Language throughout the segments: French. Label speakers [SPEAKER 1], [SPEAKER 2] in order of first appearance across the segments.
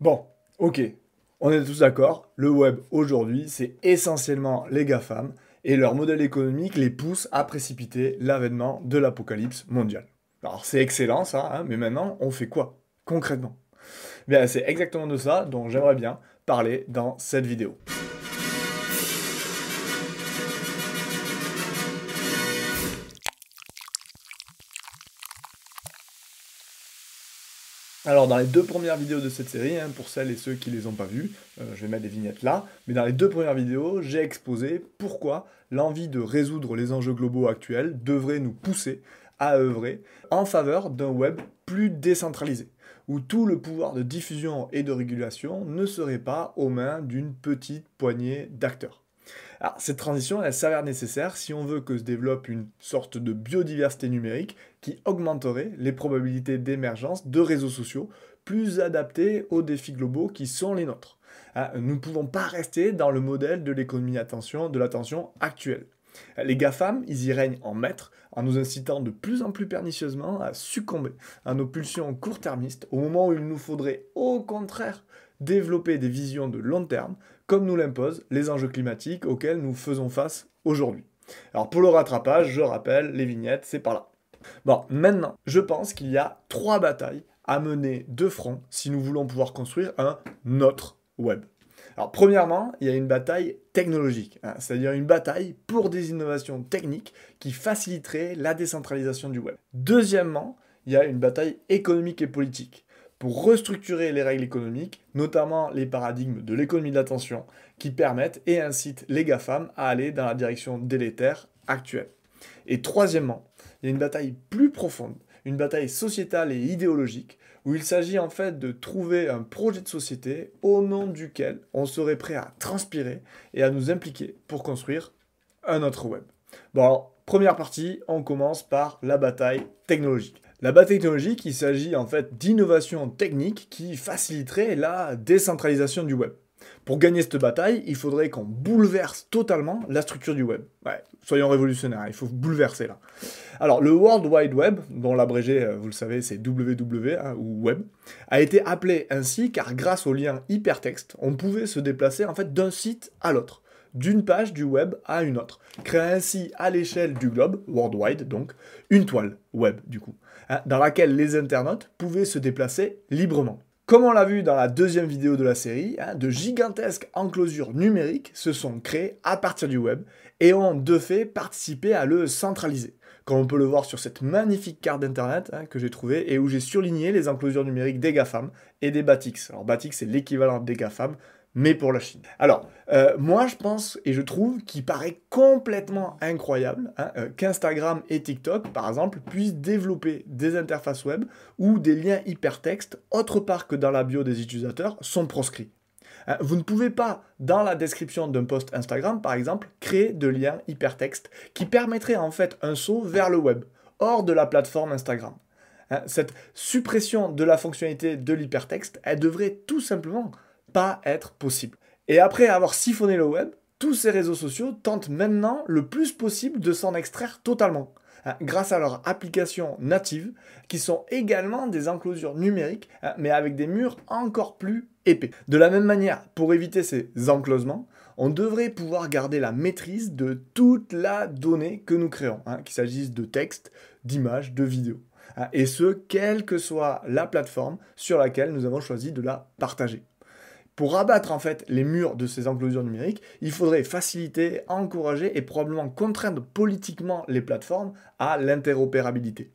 [SPEAKER 1] Bon, ok, on est tous d'accord, le web aujourd'hui, c'est essentiellement les GAFAM et leur modèle économique les pousse à précipiter l'avènement de l'apocalypse mondiale. Alors c'est excellent ça, hein, mais maintenant on fait quoi concrètement? Bien, c'est exactement de ça dont j'aimerais bien parler dans cette vidéo. Alors dans les deux premières vidéos de cette série, hein, pour celles et ceux qui ne les ont pas vues, euh, je vais mettre des vignettes là, mais dans les deux premières vidéos, j'ai exposé pourquoi l'envie de résoudre les enjeux globaux actuels devrait nous pousser à œuvrer en faveur d'un web plus décentralisé, où tout le pouvoir de diffusion et de régulation ne serait pas aux mains d'une petite poignée d'acteurs. Alors, cette transition, elle s'avère nécessaire si on veut que se développe une sorte de biodiversité numérique qui augmenterait les probabilités d'émergence de réseaux sociaux plus adaptés aux défis globaux qui sont les nôtres. Hein, nous ne pouvons pas rester dans le modèle de l'économie de l'attention actuelle. Les GAFAM, ils y règnent en maître en nous incitant de plus en plus pernicieusement à succomber à nos pulsions court-termistes au moment où il nous faudrait au contraire développer des visions de long terme comme nous l'imposent les enjeux climatiques auxquels nous faisons face aujourd'hui. Alors pour le rattrapage, je rappelle, les vignettes, c'est par là. Bon, maintenant, je pense qu'il y a trois batailles à mener de front si nous voulons pouvoir construire un autre web. Alors premièrement, il y a une bataille technologique, hein, c'est-à-dire une bataille pour des innovations techniques qui faciliteraient la décentralisation du web. Deuxièmement, il y a une bataille économique et politique pour restructurer les règles économiques, notamment les paradigmes de l'économie de l'attention, qui permettent et incitent les GAFAM à aller dans la direction délétère actuelle. Et troisièmement, il y a une bataille plus profonde, une bataille sociétale et idéologique, où il s'agit en fait de trouver un projet de société au nom duquel on serait prêt à transpirer et à nous impliquer pour construire un autre web. Bon alors, première partie, on commence par la bataille technologique. La bataille technologique, il s'agit en fait d'innovations techniques qui faciliteraient la décentralisation du web. Pour gagner cette bataille, il faudrait qu'on bouleverse totalement la structure du web. Soyons révolutionnaires, il faut bouleverser là. Alors, le World Wide Web, dont l'abrégé, euh, vous le savez, c'est WW hein, ou Web, a été appelé ainsi car grâce au lien hypertexte, on pouvait se déplacer en fait d'un site à l'autre d'une page du web à une autre, créant ainsi à l'échelle du globe, worldwide donc, une toile web du coup, hein, dans laquelle les internautes pouvaient se déplacer librement. Comme on l'a vu dans la deuxième vidéo de la série, hein, de gigantesques enclosures numériques se sont créées à partir du web et ont de fait participé à le centraliser. Comme on peut le voir sur cette magnifique carte d'internet hein, que j'ai trouvée et où j'ai surligné les enclosures numériques des GAFAM et des Batix. Alors Batix c'est l'équivalent des GAFAM, mais pour la Chine. Alors, euh, moi je pense et je trouve qu'il paraît complètement incroyable hein, euh, qu'Instagram et TikTok, par exemple, puissent développer des interfaces web où des liens hypertextes, autre part que dans la bio des utilisateurs, sont proscrits. Hein, vous ne pouvez pas, dans la description d'un post Instagram, par exemple, créer de liens hypertextes qui permettraient en fait un saut vers le web, hors de la plateforme Instagram. Hein, cette suppression de la fonctionnalité de l'hypertexte, elle devrait tout simplement pas être possible. Et après avoir siphonné le web, tous ces réseaux sociaux tentent maintenant le plus possible de s'en extraire totalement, hein, grâce à leurs applications natives, qui sont également des enclosures numériques, hein, mais avec des murs encore plus épais. De la même manière, pour éviter ces enclosements, on devrait pouvoir garder la maîtrise de toute la donnée que nous créons, hein, qu'il s'agisse de texte, d'images, de vidéos. et ce, quelle que soit la plateforme sur laquelle nous avons choisi de la partager. Pour abattre en fait les murs de ces enclosures numériques, il faudrait faciliter, encourager et probablement contraindre politiquement les plateformes à l'interopérabilité.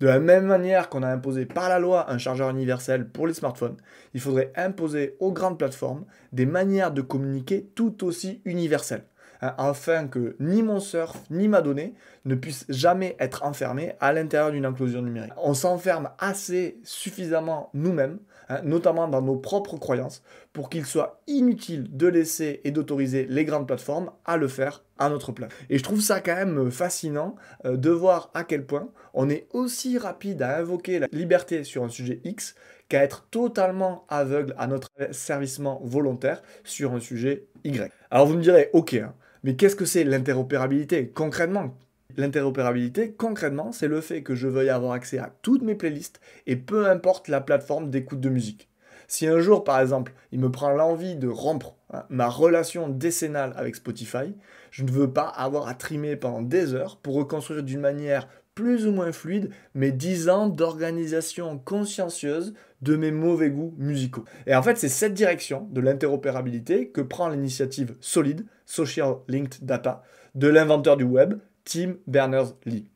[SPEAKER 1] De la même manière qu'on a imposé par la loi un chargeur universel pour les smartphones, il faudrait imposer aux grandes plateformes des manières de communiquer tout aussi universelles, hein, afin que ni mon surf ni ma donnée ne puissent jamais être enfermés à l'intérieur d'une enclosure numérique. On s'enferme assez suffisamment nous-mêmes Hein, notamment dans nos propres croyances, pour qu'il soit inutile de laisser et d'autoriser les grandes plateformes à le faire à notre place. Et je trouve ça quand même fascinant euh, de voir à quel point on est aussi rapide à invoquer la liberté sur un sujet X qu'à être totalement aveugle à notre servicement volontaire sur un sujet Y. Alors vous me direz, ok, hein, mais qu'est-ce que c'est l'interopérabilité concrètement? L'interopérabilité, concrètement, c'est le fait que je veuille avoir accès à toutes mes playlists et peu importe la plateforme d'écoute de musique. Si un jour, par exemple, il me prend l'envie de rompre hein, ma relation décennale avec Spotify, je ne veux pas avoir à trimer pendant des heures pour reconstruire d'une manière plus ou moins fluide mes 10 ans d'organisation consciencieuse de mes mauvais goûts musicaux. Et en fait, c'est cette direction de l'interopérabilité que prend l'initiative Solid, Social Linked Data, de l'inventeur du web, Tim Berners-Lee.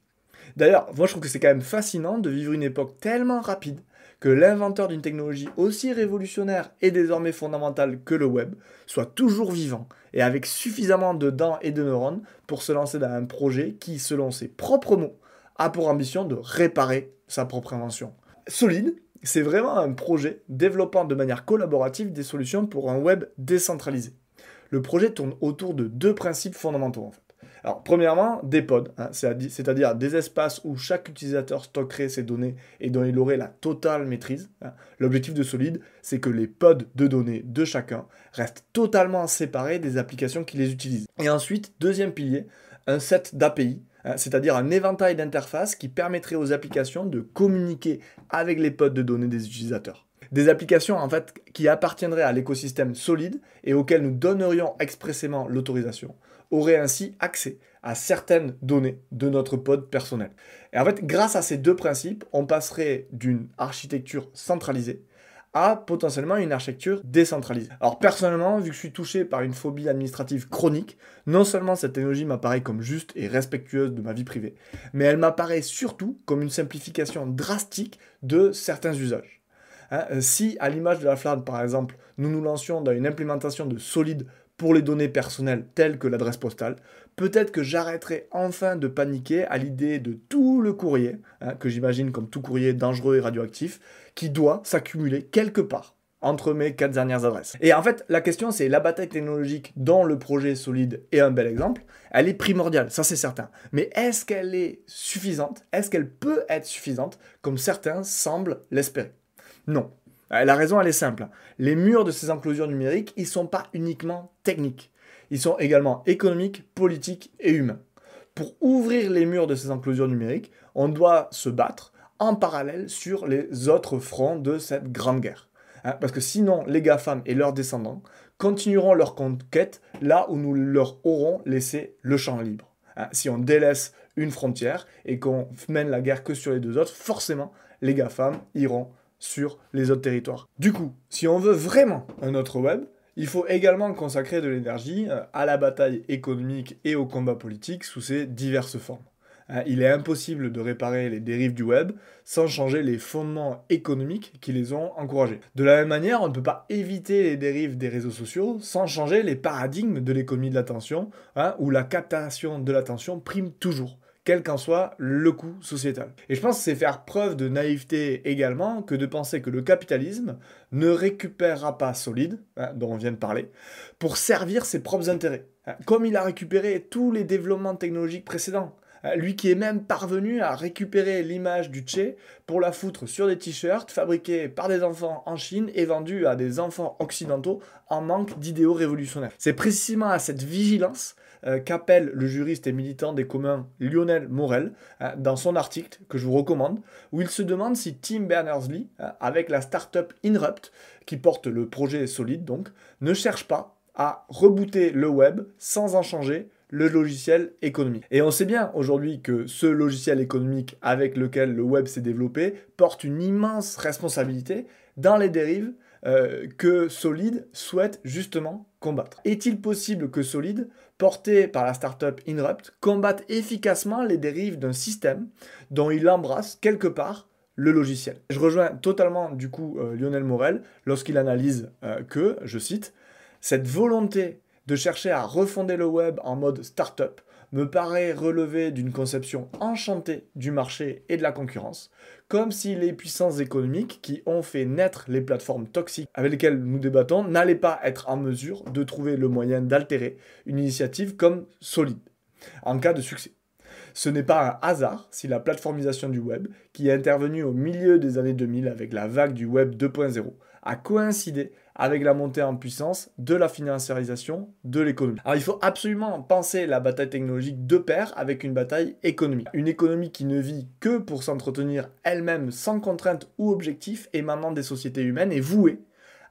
[SPEAKER 1] D'ailleurs, moi je trouve que c'est quand même fascinant de vivre une époque tellement rapide que l'inventeur d'une technologie aussi révolutionnaire et désormais fondamentale que le web soit toujours vivant et avec suffisamment de dents et de neurones pour se lancer dans un projet qui, selon ses propres mots, a pour ambition de réparer sa propre invention. Solide, c'est vraiment un projet développant de manière collaborative des solutions pour un web décentralisé. Le projet tourne autour de deux principes fondamentaux en fait. Alors, premièrement, des pods, hein, c'est-à-dire des espaces où chaque utilisateur stockerait ses données et dont il aurait la totale maîtrise. Hein. L'objectif de Solid, c'est que les pods de données de chacun restent totalement séparés des applications qui les utilisent. Et ensuite, deuxième pilier, un set d'API, hein, c'est-à-dire un éventail d'interfaces qui permettrait aux applications de communiquer avec les pods de données des utilisateurs. Des applications en fait qui appartiendraient à l'écosystème solide et auxquelles nous donnerions expressément l'autorisation aurait ainsi accès à certaines données de notre pod personnel. Et en fait, grâce à ces deux principes, on passerait d'une architecture centralisée à potentiellement une architecture décentralisée. Alors personnellement, vu que je suis touché par une phobie administrative chronique, non seulement cette technologie m'apparaît comme juste et respectueuse de ma vie privée, mais elle m'apparaît surtout comme une simplification drastique de certains usages. Hein, si, à l'image de la FLAD par exemple, nous nous lancions dans une implémentation de solide pour les données personnelles telles que l'adresse postale, peut-être que j'arrêterai enfin de paniquer à l'idée de tout le courrier, hein, que j'imagine comme tout courrier dangereux et radioactif, qui doit s'accumuler quelque part entre mes quatre dernières adresses. Et en fait, la question c'est la bataille technologique dont le projet solide est un bel exemple, elle est primordiale, ça c'est certain. Mais est-ce qu'elle est suffisante? Est-ce qu'elle peut être suffisante? Comme certains semblent l'espérer Non. Euh, la raison, elle est simple. Les murs de ces enclosures numériques, ils ne sont pas uniquement techniques. Ils sont également économiques, politiques et humains. Pour ouvrir les murs de ces enclosures numériques, on doit se battre en parallèle sur les autres fronts de cette grande guerre. Hein, parce que sinon, les GAFAM et leurs descendants continueront leur conquête là où nous leur aurons laissé le champ libre. Hein, si on délaisse une frontière et qu'on mène la guerre que sur les deux autres, forcément, les GAFAM iront sur les autres territoires. Du coup, si on veut vraiment un autre web, il faut également consacrer de l'énergie euh, à la bataille économique et au combat politique sous ses diverses formes. Hein, il est impossible de réparer les dérives du web sans changer les fondements économiques qui les ont encouragés. De la même manière, on ne peut pas éviter les dérives des réseaux sociaux sans changer les paradigmes de l'économie de l'attention, hein, où la captation de l'attention prime toujours quel qu'en soit le coût sociétal. Et je pense que c'est faire preuve de naïveté également que de penser que le capitalisme ne récupérera pas solide, hein, dont on vient de parler, pour servir ses propres intérêts, hein, comme il a récupéré tous les développements technologiques précédents. Hein, lui qui est même parvenu à récupérer l'image du Tché pour la foutre sur des t-shirts fabriqués par des enfants en Chine et vendus à des enfants occidentaux en manque d'idéaux révolutionnaires. C'est précisément à cette vigilance euh, qu'appelle le juriste et militant des communs Lionel Morel hein, dans son article que je vous recommande, où il se demande si Tim Berners-Lee, hein, avec la startup Inrupt, qui porte le projet solide donc, ne cherche pas à rebooter le web sans en changer le logiciel économique. Et on sait bien aujourd'hui que ce logiciel économique avec lequel le web s'est développé porte une immense responsabilité dans les dérives euh, que Solid souhaite justement combattre. Est-il possible que Solid, porté par la startup Inrupt, combatte efficacement les dérives d'un système dont il embrasse quelque part le logiciel. Je rejoins totalement du coup euh, Lionel Morel lorsqu'il analyse euh, que, je cite, cette volonté de chercher à refonder le web en mode startup me paraît relever d'une conception enchantée du marché et de la concurrence, comme si les puissances économiques qui ont fait naître les plateformes toxiques avec lesquelles nous débattons n'allaient pas être en mesure de trouver le moyen d'altérer une initiative comme solide, en cas de succès. Ce n'est pas un hasard si la plateformisation du web, qui est intervenue au milieu des années 2000 avec la vague du web 2.0, a coïncidé avec la montée en puissance de la financiarisation de l'économie. Alors il faut absolument penser la bataille technologique de pair avec une bataille économique. Une économie qui ne vit que pour s'entretenir elle-même sans contrainte ou objectif émanant des sociétés humaines est vouée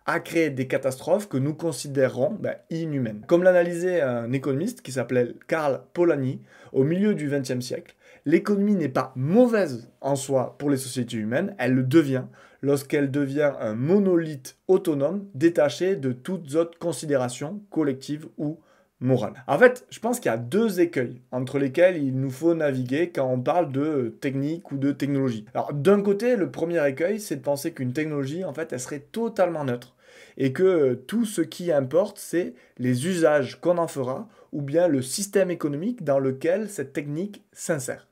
[SPEAKER 1] à créer des catastrophes que nous considérons ben, inhumaines. Comme l'analysait un économiste qui s'appelait Karl Polanyi au milieu du XXe siècle, l'économie n'est pas mauvaise en soi pour les sociétés humaines, elle le devient lorsqu'elle devient un monolithe autonome détaché de toutes autres considérations collectives ou morales. En fait, je pense qu'il y a deux écueils entre lesquels il nous faut naviguer quand on parle de technique ou de technologie. Alors d'un côté, le premier écueil, c'est de penser qu'une technologie, en fait, elle serait totalement neutre et que tout ce qui importe, c'est les usages qu'on en fera ou bien le système économique dans lequel cette technique s'insère.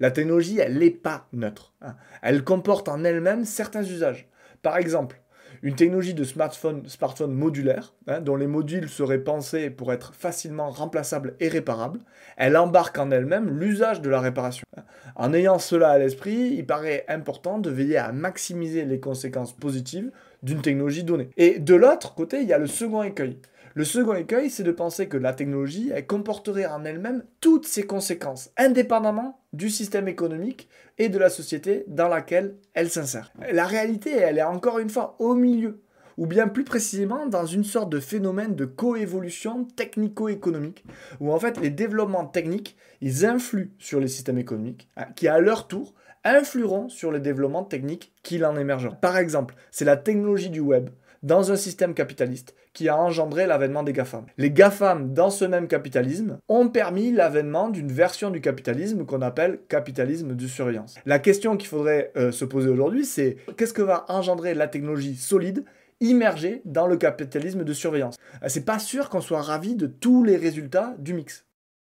[SPEAKER 1] La technologie, elle n'est pas neutre. Hein. Elle comporte en elle-même certains usages. Par exemple, une technologie de smartphone, modulaire, hein, dont les modules seraient pensés pour être facilement remplaçables et réparables, elle embarque en elle-même l'usage de la réparation. Hein. En ayant cela à l'esprit, il paraît important de veiller à maximiser les conséquences positives d'une technologie donnée. Et de l'autre côté, il y a le second écueil. Le second écueil, c'est de penser que la technologie, elle comporterait en elle-même toutes ses conséquences, indépendamment du système économique et de la société dans laquelle elle s'insère. La réalité, elle est encore une fois au milieu, ou bien plus précisément dans une sorte de phénomène de coévolution technico-économique, où en fait les développements techniques, ils influent sur les systèmes économiques, hein, qui à leur tour influeront sur les développements techniques qui en émergeront. Par exemple, c'est la technologie du web dans un système capitaliste qui a engendré l'avènement des GAFAM. Les GAFAM, dans ce même capitalisme, ont permis l'avènement d'une version du capitalisme qu'on appelle capitalisme de surveillance. La question qu'il faudrait euh, se poser aujourd'hui, c'est qu'est-ce que va engendrer la technologie solide immergée dans le capitalisme de surveillance? Euh, C'est pas sûr qu'on soit ravi de tous les résultats du mix.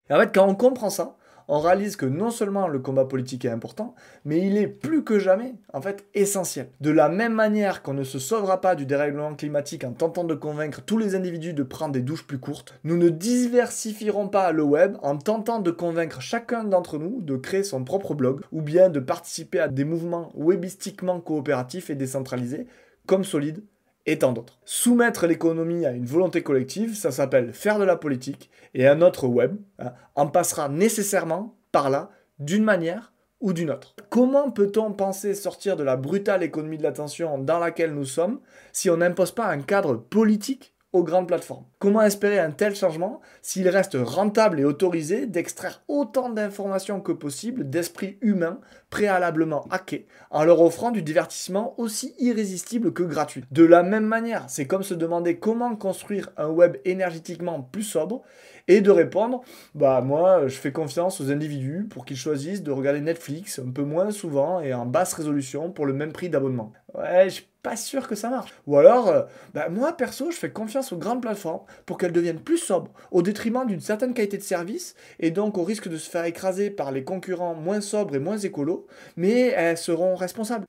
[SPEAKER 1] Et en fait, quand on comprend ça, on réalise que non seulement le combat politique est important, mais il est plus que jamais, en fait, essentiel. De la même manière qu'on ne se sauvera pas du dérèglement climatique en tentant de convaincre tous les individus de prendre des douches plus courtes, nous ne diversifierons pas le web en tentant de convaincre chacun d'entre nous de créer son propre blog, ou bien de participer à des mouvements webistiquement coopératifs et décentralisés, comme Solide et tant d'autres. Soumettre l'économie à une volonté collective, ça s'appelle faire de la politique, et un autre web hein, en passera nécessairement par là, d'une manière ou d'une autre. Comment peut-on penser sortir de la brutale économie de l'attention dans laquelle nous sommes si on n'impose pas un cadre politique aux grandes plateformes. Comment espérer un tel changement s'il reste rentable et autorisé d'extraire autant d'informations que possible d'esprits humains préalablement hackés en leur offrant du divertissement aussi irrésistible que gratuit? De la même manière, c'est comme se demander comment construire un web énergétiquement plus sobre et de répondre bah moi je fais confiance aux individus pour qu'ils choisissent de regarder Netflix un peu moins souvent et en basse résolution pour le même prix d'abonnement. Ouais, je suis pas sûr que ça marche. Ou alors, euh, bah, moi perso, je fais confiance aux grandes plateformes pour qu'elles deviennent plus sobres, au détriment d'une certaine qualité de service, et donc au risque de se faire écraser par les concurrents moins sobres et moins écolos, mais elles seront responsables.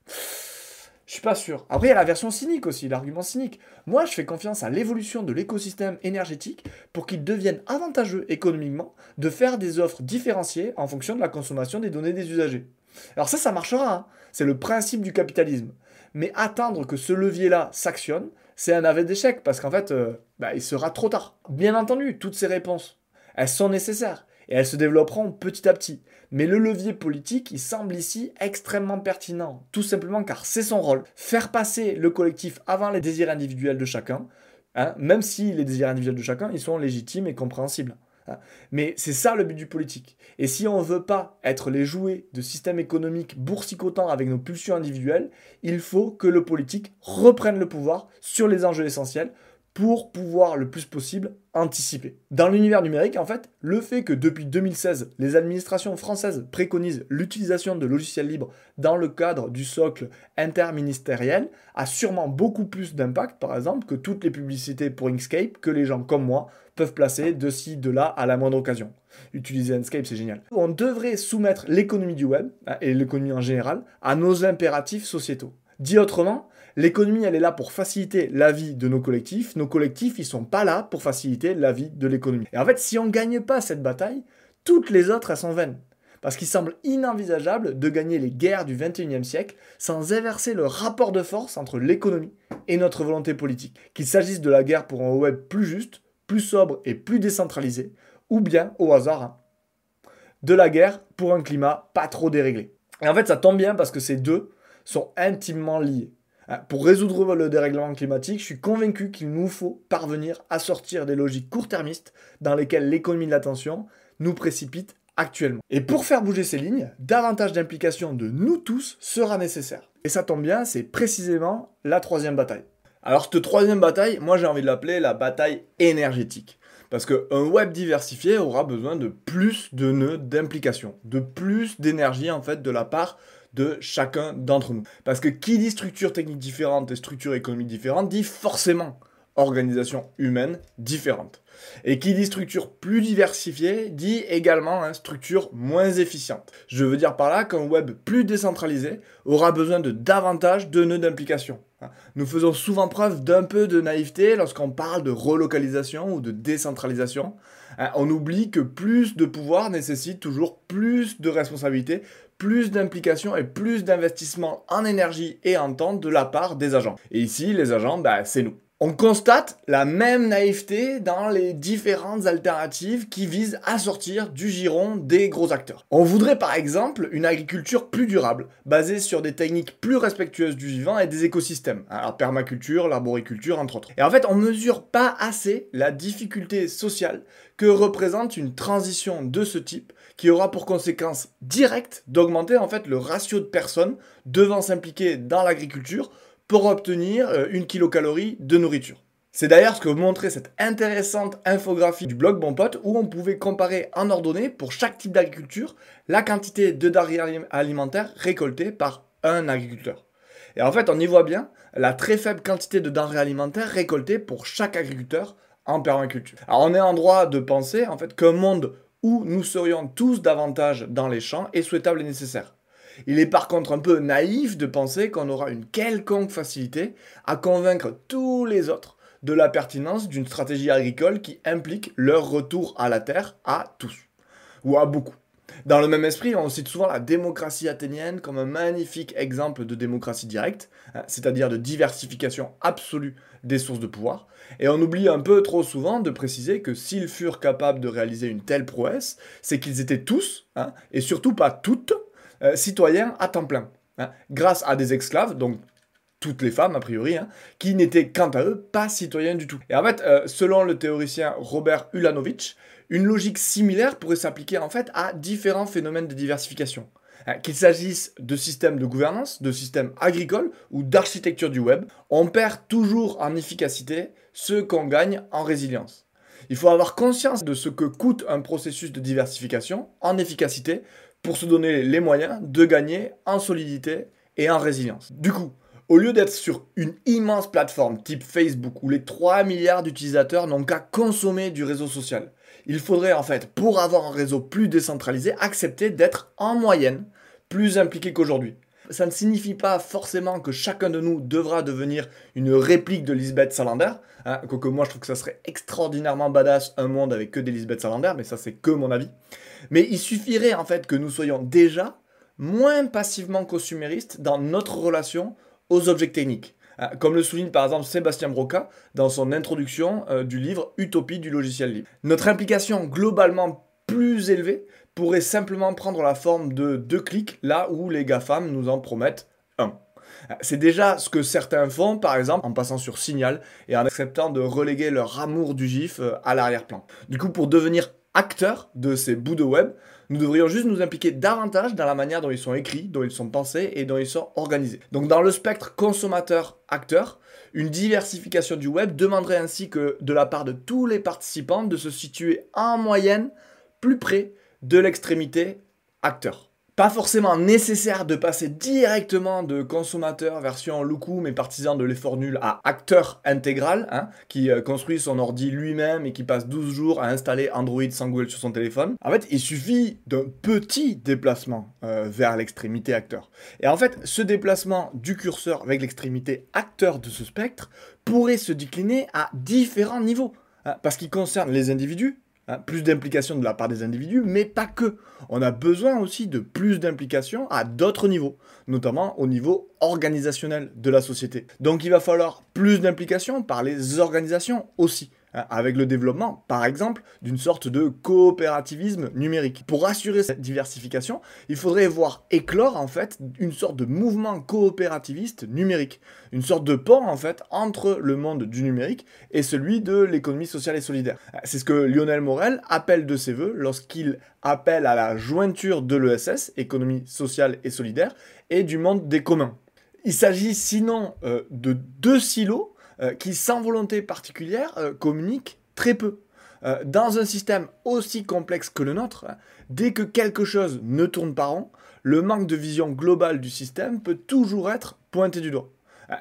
[SPEAKER 1] Je suis pas sûr. Après, il y a la version cynique aussi, l'argument cynique. Moi, je fais confiance à l'évolution de l'écosystème énergétique pour qu'il devienne avantageux économiquement de faire des offres différenciées en fonction de la consommation des données des usagers. Alors ça, ça marchera. Hein. C'est le principe du capitalisme. Mais attendre que ce levier-là s'actionne, c'est un aveu d'échec parce qu'en fait, euh, bah, il sera trop tard. Bien entendu, toutes ces réponses, elles sont nécessaires et elles se développeront petit à petit. Mais le levier politique, il semble ici extrêmement pertinent, tout simplement car c'est son rôle. Faire passer le collectif avant les désirs individuels de chacun, hein, même si les désirs individuels de chacun, ils sont légitimes et compréhensibles. Hein. Mais c'est ça le but du politique. Et si on ne veut pas être les jouets de systèmes économiques boursicotant avec nos pulsions individuelles, il faut que le politique reprenne le pouvoir sur les enjeux essentiels pour pouvoir le plus possible anticiper. Dans l'univers numérique, en fait, le fait que depuis 2016, les administrations françaises préconisent l'utilisation de logiciels libres dans le cadre du socle interministériel a sûrement beaucoup plus d'impact, par exemple, que toutes les publicités pour Inkscape que les gens comme moi placer de ci, de là à la moindre occasion. Utiliser Inkscape, c'est génial. On devrait soumettre l'économie du web, hein, et l'économie en général, à nos impératifs sociétaux. Dit autrement, L'économie, elle est là pour faciliter la vie de nos collectifs. Nos collectifs, ils sont pas là pour faciliter la vie de l'économie. Et en fait, si on ne gagne pas cette bataille, toutes les autres, elles sont vaines. Parce qu'il semble inenvisageable de gagner les guerres du 21e siècle sans inverser le rapport de force entre l'économie et notre volonté politique. Qu'il s'agisse de la guerre pour un web plus juste, plus sobre et plus décentralisé, ou bien, au hasard, de la guerre pour un climat pas trop déréglé. Et en fait, ça tombe bien parce que ces deux sont intimement liés. Hein, pour résoudre le dérèglement climatique, je suis convaincu qu'il nous faut parvenir à sortir des logiques court-termistes dans lesquelles l'économie de l'attention nous précipite actuellement. Et pour faire bouger ces lignes, davantage d'implication de nous tous sera nécessaire. Et ça tombe bien, c'est précisément la troisième bataille. Alors cette troisième bataille, moi j'ai envie de l'appeler la bataille énergétique. Parce qu'un web diversifié aura besoin de plus de nœuds d'implication, de plus d'énergie en fait de la part de chacun d'entre nous. Parce que qui dit structure technique différente et structure économique différente dit forcément organisation humaine différente. Et qui dit structure plus diversifiée dit également hein, structure moins efficiente. Je veux dire par là qu'un web plus décentralisé aura besoin de davantage de nœuds d'implication. Hein. Nous faisons souvent preuve d'un peu de naïveté lorsqu'on parle de relocalisation ou de décentralisation. Hein. On oublie que plus de pouvoir nécessite toujours plus de responsabilités, plus d'implication et plus d'investissement en énergie et en temps de la part des agents. Et ici, les agents, bah, c'est nous. On constate la même naïveté dans les différentes alternatives qui visent à sortir du giron des gros acteurs. On voudrait par exemple une agriculture plus durable, basée sur des techniques plus respectueuses du vivant et des écosystèmes. Alors permaculture, l'arboriculture entre autres. Et en fait, on mesure pas assez la difficulté sociale que représente une transition de ce type qui aura pour conséquence directe d'augmenter en fait le ratio de personnes devant s'impliquer dans l'agriculture pour obtenir euh, une kilocalorie de nourriture. C'est d'ailleurs ce que montrait cette intéressante infographie du blog Bon Pote où on pouvait comparer en ordonnée pour chaque type d'agriculture la quantité de denrées alimentaires récoltées par un agriculteur. Et en fait, on y voit bien la très faible quantité de denrées alimentaires récoltées pour chaque agriculteur en permaculture. Alors on est en droit de penser en fait qu'un monde où nous serions tous davantage dans les champs est souhaitable et nécessaire. Il est par contre un peu naïf de penser qu'on aura une quelconque facilité à convaincre tous les autres de la pertinence d'une stratégie agricole qui implique leur retour à la terre à tous, ou à beaucoup. Dans le même esprit, on cite souvent la démocratie athénienne comme un magnifique exemple de démocratie directe, hein, c'est-à-dire de diversification absolue des sources de pouvoir, et on oublie un peu trop souvent de préciser que s'ils furent capables de réaliser une telle prouesse, c'est qu'ils étaient tous, hein, et surtout pas toutes, euh, citoyens à temps plein, hein, grâce à des esclaves, donc toutes les femmes a priori, hein, qui n'étaient quant à eux pas citoyens du tout. Et en fait, euh, selon le théoricien Robert Ulanovich, une logique similaire pourrait s'appliquer en fait à différents phénomènes de diversification. Hein, qu'il s'agisse de systèmes de gouvernance, de systèmes agricoles ou d'architecture du web, on perd toujours en efficacité ce qu'on gagne en résilience. Il faut avoir conscience de ce que coûte un processus de diversification en efficacité pour se donner les moyens de gagner en solidité et en résilience. Du coup, au lieu d'être sur une immense plateforme type Facebook où les 3 milliards d'utilisateurs n'ont qu'à consommer du réseau social, il faudrait en fait, pour avoir un réseau plus décentralisé, accepter d'être en moyenne plus impliqué qu'aujourd'hui. Ça ne signifie pas forcément que chacun de nous devra devenir une réplique de Lisbeth Salander. Hein, quoique moi je trouve que ça serait extraordinairement badass un monde avec que des Lisbeth Salander, mais ça c'est que mon avis. Mais il suffirait en fait que nous soyons déjà moins passivement consuméristes dans notre relation aux objets techniques. Euh, comme le souligne par exemple Sébastien Broca dans son introduction euh, du livre Utopie du logiciel libre. Notre implication globalement plus élevée pourrait simplement prendre la forme de deux clics là où les GAFAM nous en promettent un. Euh, c'est déjà ce que certains font, par exemple, en passant sur Signal et en acceptant de reléguer leur amour du GIF à l'arrière-plan. Du coup, pour devenir acteurs de ces bouts de web, nous devrions juste nous impliquer davantage dans la manière dont ils sont écrits, dont ils sont pensés et dont ils sont organisés. Donc dans le spectre consommateur-acteur, une diversification du web demanderait ainsi que de la part de tous les participants de se situer en moyenne plus près de l'extrémité acteur pas forcément nécessaire de passer directement de consommateur version Loukoum mais partisan de l'effort nul à acteur intégral, hein, qui euh, construit son ordi lui-même et qui passe 12 jours à installer Android sans Google sur son téléphone. En fait, il suffit d'un petit déplacement euh, vers l'extrémité acteur. Et en fait, ce déplacement du curseur avec l'extrémité acteur de ce spectre pourrait se décliner à différents niveaux. Hein, parce qu'il concerne les individus, Hein, plus d'implication de la part des individus, mais pas que. On a besoin aussi de plus d'implication à d'autres niveaux, notamment au niveau organisationnel de la société. Donc il va falloir plus d'implication par les organisations aussi. Avec le développement, par exemple, d'une sorte de coopérativisme numérique. Pour assurer cette diversification, il faudrait voir éclore en fait une sorte de mouvement coopérativiste numérique, une sorte de pont en fait entre le monde du numérique et celui de l'économie sociale et solidaire. C'est ce que Lionel Morel appelle de ses voeux lorsqu'il appelle à la jointure de l'ESS, économie sociale et solidaire, et du monde des communs. Il s'agit sinon euh, de deux silos euh, qui, sans volonté particulière, euh, communiquent très peu. dans un système aussi complexe que le nôtre, dès que quelque chose ne tourne pas rond, le manque de vision globale du système peut toujours être pointé du doigt.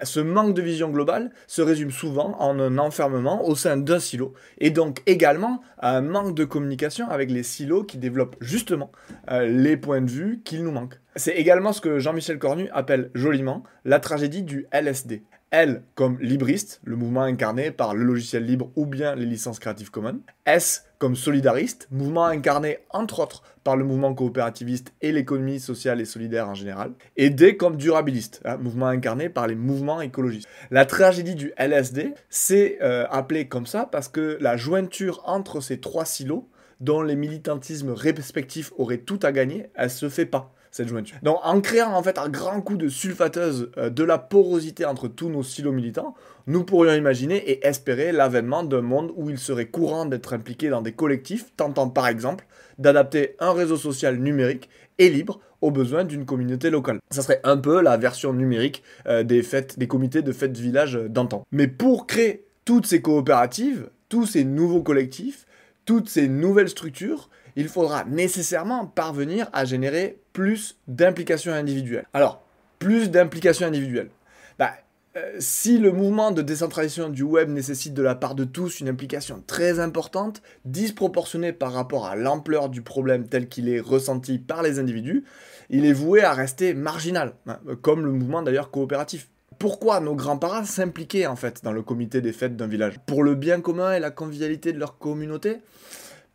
[SPEAKER 1] Ce manque de vision globale se résume souvent en un enfermement au sein d'un silo, et donc également à un manque de communication avec les silos qui développent justement les points de vue qu'il nous manque. C'est également ce que Jean-Michel Cornu appelle joliment la tragédie du LSD. L comme libriste, le mouvement incarné par le logiciel libre ou bien les licences Creative Commons. S comme solidariste, mouvement incarné entre autres par le mouvement coopérativiste et l'économie sociale et solidaire en général. Et D comme durabiliste, hein, mouvement incarné par les mouvements écologistes. La tragédie du LSD, c'est euh, appelé comme ça parce que la jointure entre ces trois silos, dont les militantismes respectifs auraient tout à gagner, elle se fait pas cette jointure. Donc en créant en fait un grand coup de sulfateuse euh, de la porosité entre tous nos silos militants, nous pourrions imaginer et espérer l'avènement d'un monde où il serait courant d'être impliqué dans des collectifs tentant par exemple d'adapter un réseau social numérique et libre aux besoins d'une communauté locale. Ça serait un peu la version numérique euh, des fêtes, des comités de fêtes village d'antan. Mais pour créer toutes ces coopératives, tous ces nouveaux collectifs, toutes ces nouvelles structures, il faudra nécessairement parvenir à générer plus d'implications individuelles. Alors, plus d'implications individuelles. Bah, euh, si le mouvement de décentralisation du web nécessite de la part de tous une implication très importante, disproportionnée par rapport à l'ampleur du problème tel qu'il est ressenti par les individus, il est voué à rester marginal, hein, comme le mouvement d'ailleurs coopératif. Pourquoi nos grands-parents s'impliquaient en fait dans le comité des fêtes d'un village? Pour le bien commun et la convivialité de leur communauté?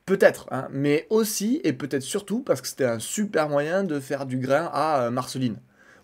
[SPEAKER 1] Peut-être, hein, mais aussi et peut-être surtout parce que c'était un super moyen de faire du grain à euh, Marceline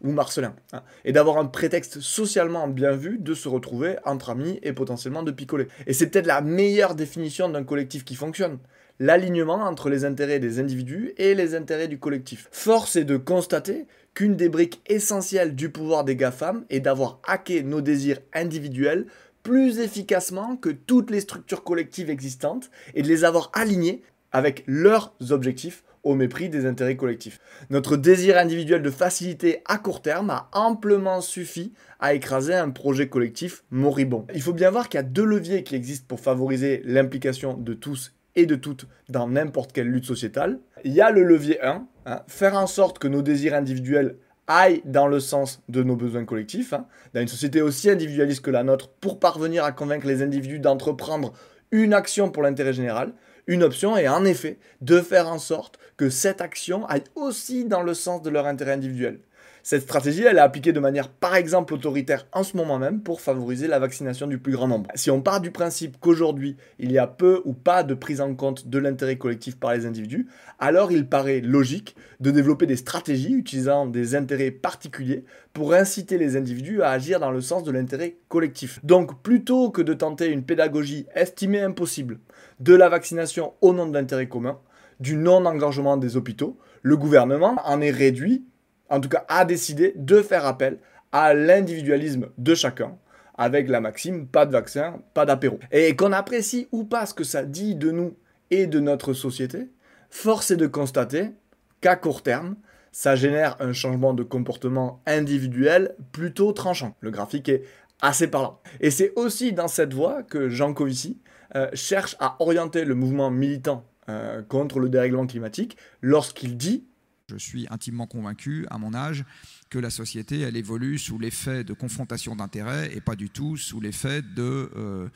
[SPEAKER 1] ou Marcelin, hein, et d'avoir un prétexte socialement bien vu de se retrouver entre amis et potentiellement de picoler. Et c'est peut-être la meilleure définition d'un collectif qui fonctionne, l'alignement entre les intérêts des individus et les intérêts du collectif. Force est de constater qu'une des briques essentielles du pouvoir des GAFAM est d'avoir hacké nos désirs individuels plus efficacement que toutes les structures collectives existantes et de les avoir alignées avec leurs objectifs au mépris des intérêts collectifs. Notre désir individuel de facilité à court terme a amplement suffi à écraser un projet collectif moribond. Il faut bien voir qu'il y a deux leviers qui existent pour favoriser l'implication de tous et de toutes dans n'importe quelle lutte sociétale. Il y a le levier 1, hein, faire en sorte que nos désirs individuels aille dans le sens de nos besoins collectifs, hein, dans une société aussi individualiste que la nôtre, pour parvenir à convaincre les individus d'entreprendre une action pour l'intérêt général, une option est en effet de faire en sorte que cette action aille aussi dans le sens de leur intérêt individuel. Cette stratégie, elle est appliquée de manière par exemple autoritaire en ce moment même pour favoriser la vaccination du plus grand nombre. Si on part du principe qu'aujourd'hui, il y a peu ou pas de prise en compte de l'intérêt collectif par les individus, alors il paraît logique de développer des stratégies utilisant des intérêts particuliers pour inciter les individus à agir dans le sens de l'intérêt collectif. Donc plutôt que de tenter une pédagogie estimée impossible de la vaccination au nom de l'intérêt commun, du non-engagement des hôpitaux, le gouvernement en est réduit en tout cas, a décidé de faire appel à l'individualisme de chacun, avec la maxime pas de vaccin, pas d'apéro. Et qu'on apprécie ou pas ce que ça dit de nous et de notre société, force est de constater qu'à court terme, ça génère un changement de comportement individuel plutôt tranchant. Le graphique est assez parlant. Et c'est aussi dans cette voie que Jean Covici euh, cherche à orienter le mouvement militant euh, contre le dérèglement climatique lorsqu'il dit
[SPEAKER 2] je suis intimement convaincu, à mon âge, que la société, elle évolue sous l'effet de confrontation d'intérêts et pas du tout sous l'effet de euh,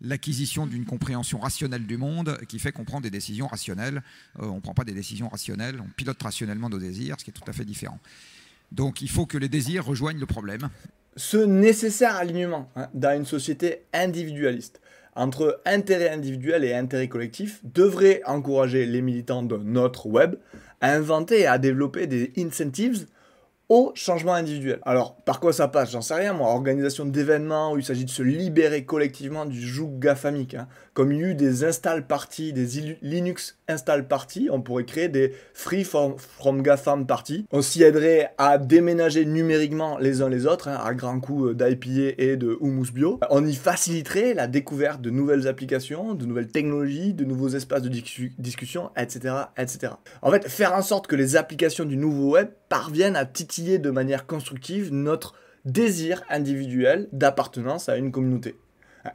[SPEAKER 2] l'acquisition d'une compréhension rationnelle du monde qui fait qu'on prend des décisions rationnelles. On ne prend pas des décisions rationnelles, on pilote rationnellement nos désirs, ce qui est tout à fait différent. Donc il faut que les désirs rejoignent le problème.
[SPEAKER 1] Ce nécessaire alignement hein, dans une société individualiste entre intérêt individuel et intérêt collectif devrait encourager les militants de notre web à inventer et à développer des incentives au changement individuel. Alors, par quoi ça passe? J'en sais rien, moi. Organisation d'événements où il s'agit de se libérer collectivement du joug gafamique. Hein. Comme il y a eu des install parties, des Linux install parties, on pourrait créer des free from, GAFAM parties. On s'y aiderait à déménager numériquement les uns les autres, hein, à grand coup d'IPA et de Humus Bio. On y faciliterait la découverte de nouvelles applications, de nouvelles technologies, de nouveaux espaces de discussion, etc., etc. En fait, faire en sorte que les applications du nouveau web parviennent à titiller de manière constructive notre désir individuel d'appartenance à une communauté.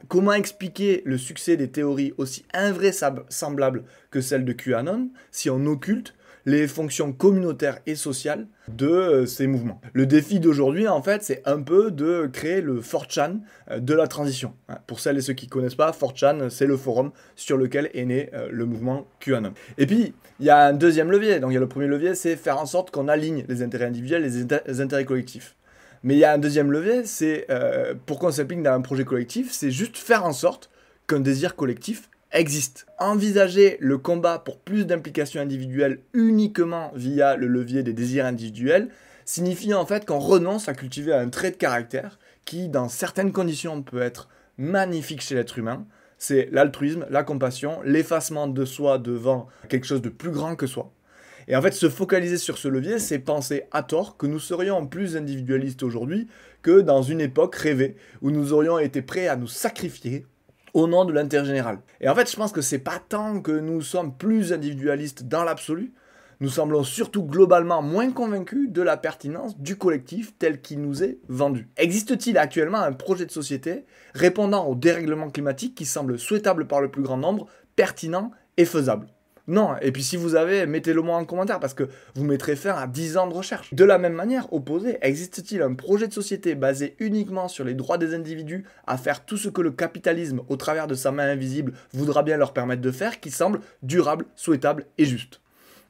[SPEAKER 1] Comment expliquer le succès des théories aussi invraisemblables que celles de QAnon si on occulte les fonctions communautaires et sociales de euh, ces mouvements? Le défi d'aujourd'hui, en fait, c'est un peu de créer le 4chan euh, de la transition. Pour celles et ceux qui ne connaissent pas, 4chan, c'est le forum sur lequel est né euh, le mouvement QAnon. Et puis, il y a un deuxième levier. Donc, il y a le premier levier, c'est faire en sorte qu'on aligne les intérêts individuels et les, intérêts collectifs. Mais il y a un deuxième levier, c'est pourquoi on s'applique dans un projet collectif, c'est juste faire en sorte qu'un désir collectif existe. Envisager le combat pour plus d'implication individuelle uniquement via le levier des désirs individuels signifie en fait qu'on renonce à cultiver un trait de caractère qui, dans certaines conditions, peut être magnifique chez l'être humain. C'est l'altruisme, la compassion, l'effacement de soi devant quelque chose de plus grand que soi. Et en fait, se focaliser sur ce levier, c'est penser à tort que nous serions plus individualistes aujourd'hui que dans une époque rêvée où nous aurions été prêts à nous sacrifier au nom de l'intérêt général. Et en fait, je pense que c'est pas tant que nous sommes plus individualistes dans l'absolu, nous semblons surtout globalement moins convaincus de la pertinence du collectif tel qu'il nous est vendu. Existe-t-il actuellement un projet de société répondant au dérèglement climatique qui semble souhaitable par le plus grand nombre, pertinent et faisable? Non, et puis si vous avez, mettez-le moi en commentaire parce que vous mettrez fin à 10 ans de recherche. De la même manière, opposé, existe-t-il un projet de société basé uniquement sur les droits des individus à faire tout ce que le capitalisme, au travers de sa main invisible, voudra bien leur permettre de faire, qui semble durable, souhaitable et juste?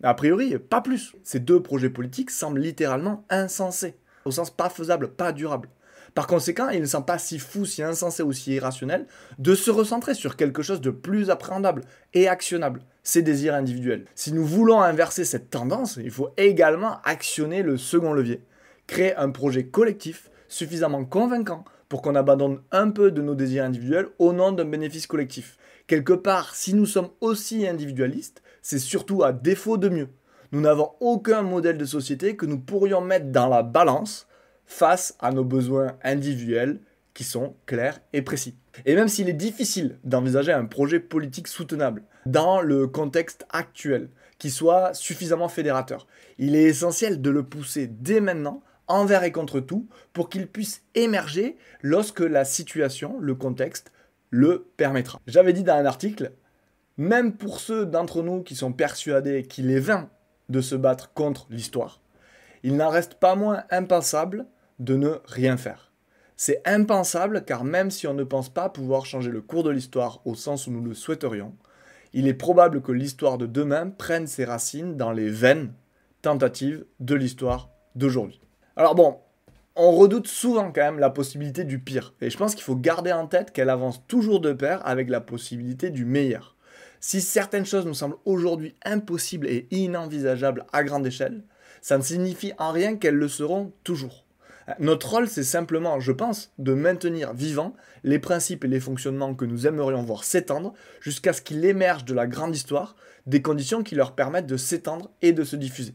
[SPEAKER 1] A priori, pas plus. Ces deux projets politiques semblent littéralement insensés, au sens pas faisable, pas durable. Par conséquent, il ne semble pas si fou, si insensé ou si irrationnel de se recentrer sur quelque chose de plus appréhendable et actionnable, ses désirs individuels. Si nous voulons inverser cette tendance, il faut également actionner le second levier, créer un projet collectif suffisamment convaincant pour qu'on abandonne un peu de nos désirs individuels au nom d'un bénéfice collectif. Quelque part, si nous sommes aussi individualistes, c'est surtout à défaut de mieux. Nous n'avons aucun modèle de société que nous pourrions mettre dans la balance face à nos besoins individuels qui sont clairs et précis. Et même s'il est difficile d'envisager un projet politique soutenable dans le contexte actuel, qui soit suffisamment fédérateur, il est essentiel de le pousser dès maintenant envers et contre tout pour qu'il puisse émerger lorsque la situation, le contexte, le permettra. J'avais dit dans un article, même pour ceux d'entre nous qui sont persuadés qu'il est vain de se battre contre l'histoire, il n'en reste pas moins impensable de ne rien faire. C'est impensable car même si on ne pense pas pouvoir changer le cours de l'histoire au sens où nous le souhaiterions, il est probable que l'histoire de demain prenne ses racines dans les vaines tentatives de l'histoire d'aujourd'hui. Alors bon, on redoute souvent quand même la possibilité du pire, et je pense qu'il faut garder en tête qu'elle avance toujours de pair avec la possibilité du meilleur. Si certaines choses nous semblent aujourd'hui impossibles et inenvisageables à grande échelle, ça ne signifie en rien qu'elles le seront toujours. Notre rôle, c'est simplement, je pense, de maintenir vivants les principes et les fonctionnements que nous aimerions voir s'étendre jusqu'à ce qu'il émerge de la grande histoire des conditions qui leur permettent de s'étendre et de se diffuser.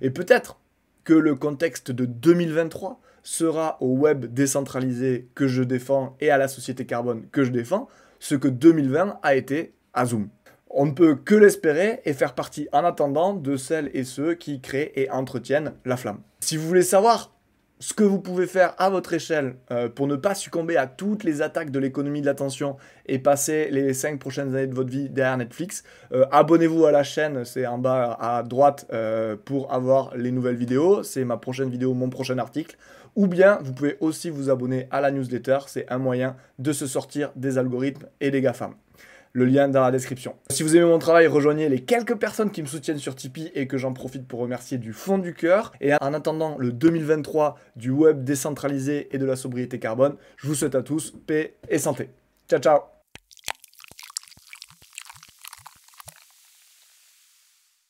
[SPEAKER 1] Et peut-être que le contexte de 2023 sera au web décentralisé que je défends et à la société carbone que je défends, ce que 2020 a été à Zoom. On ne peut que l'espérer et faire partie en attendant de celles et ceux qui créent et entretiennent la flamme. Si vous voulez savoir ce que vous pouvez faire à votre échelle euh, pour ne pas succomber à toutes les attaques de l'économie de l'attention et passer les 5 prochaines années de votre vie derrière Netflix, euh, abonnez-vous à la chaîne, c'est en bas à droite euh, pour avoir les nouvelles vidéos, c'est ma prochaine vidéo, mon prochain article. Ou bien vous pouvez aussi vous abonner à la newsletter, c'est un moyen de se sortir des algorithmes et des GAFAM le lien dans la description. Si vous aimez mon travail, rejoignez les quelques personnes qui me soutiennent sur Tipeee et que j'en profite pour remercier du fond du cœur. Et en attendant le 2023 du web décentralisé et de la sobriété carbone, je vous souhaite à tous paix et santé. Ciao ciao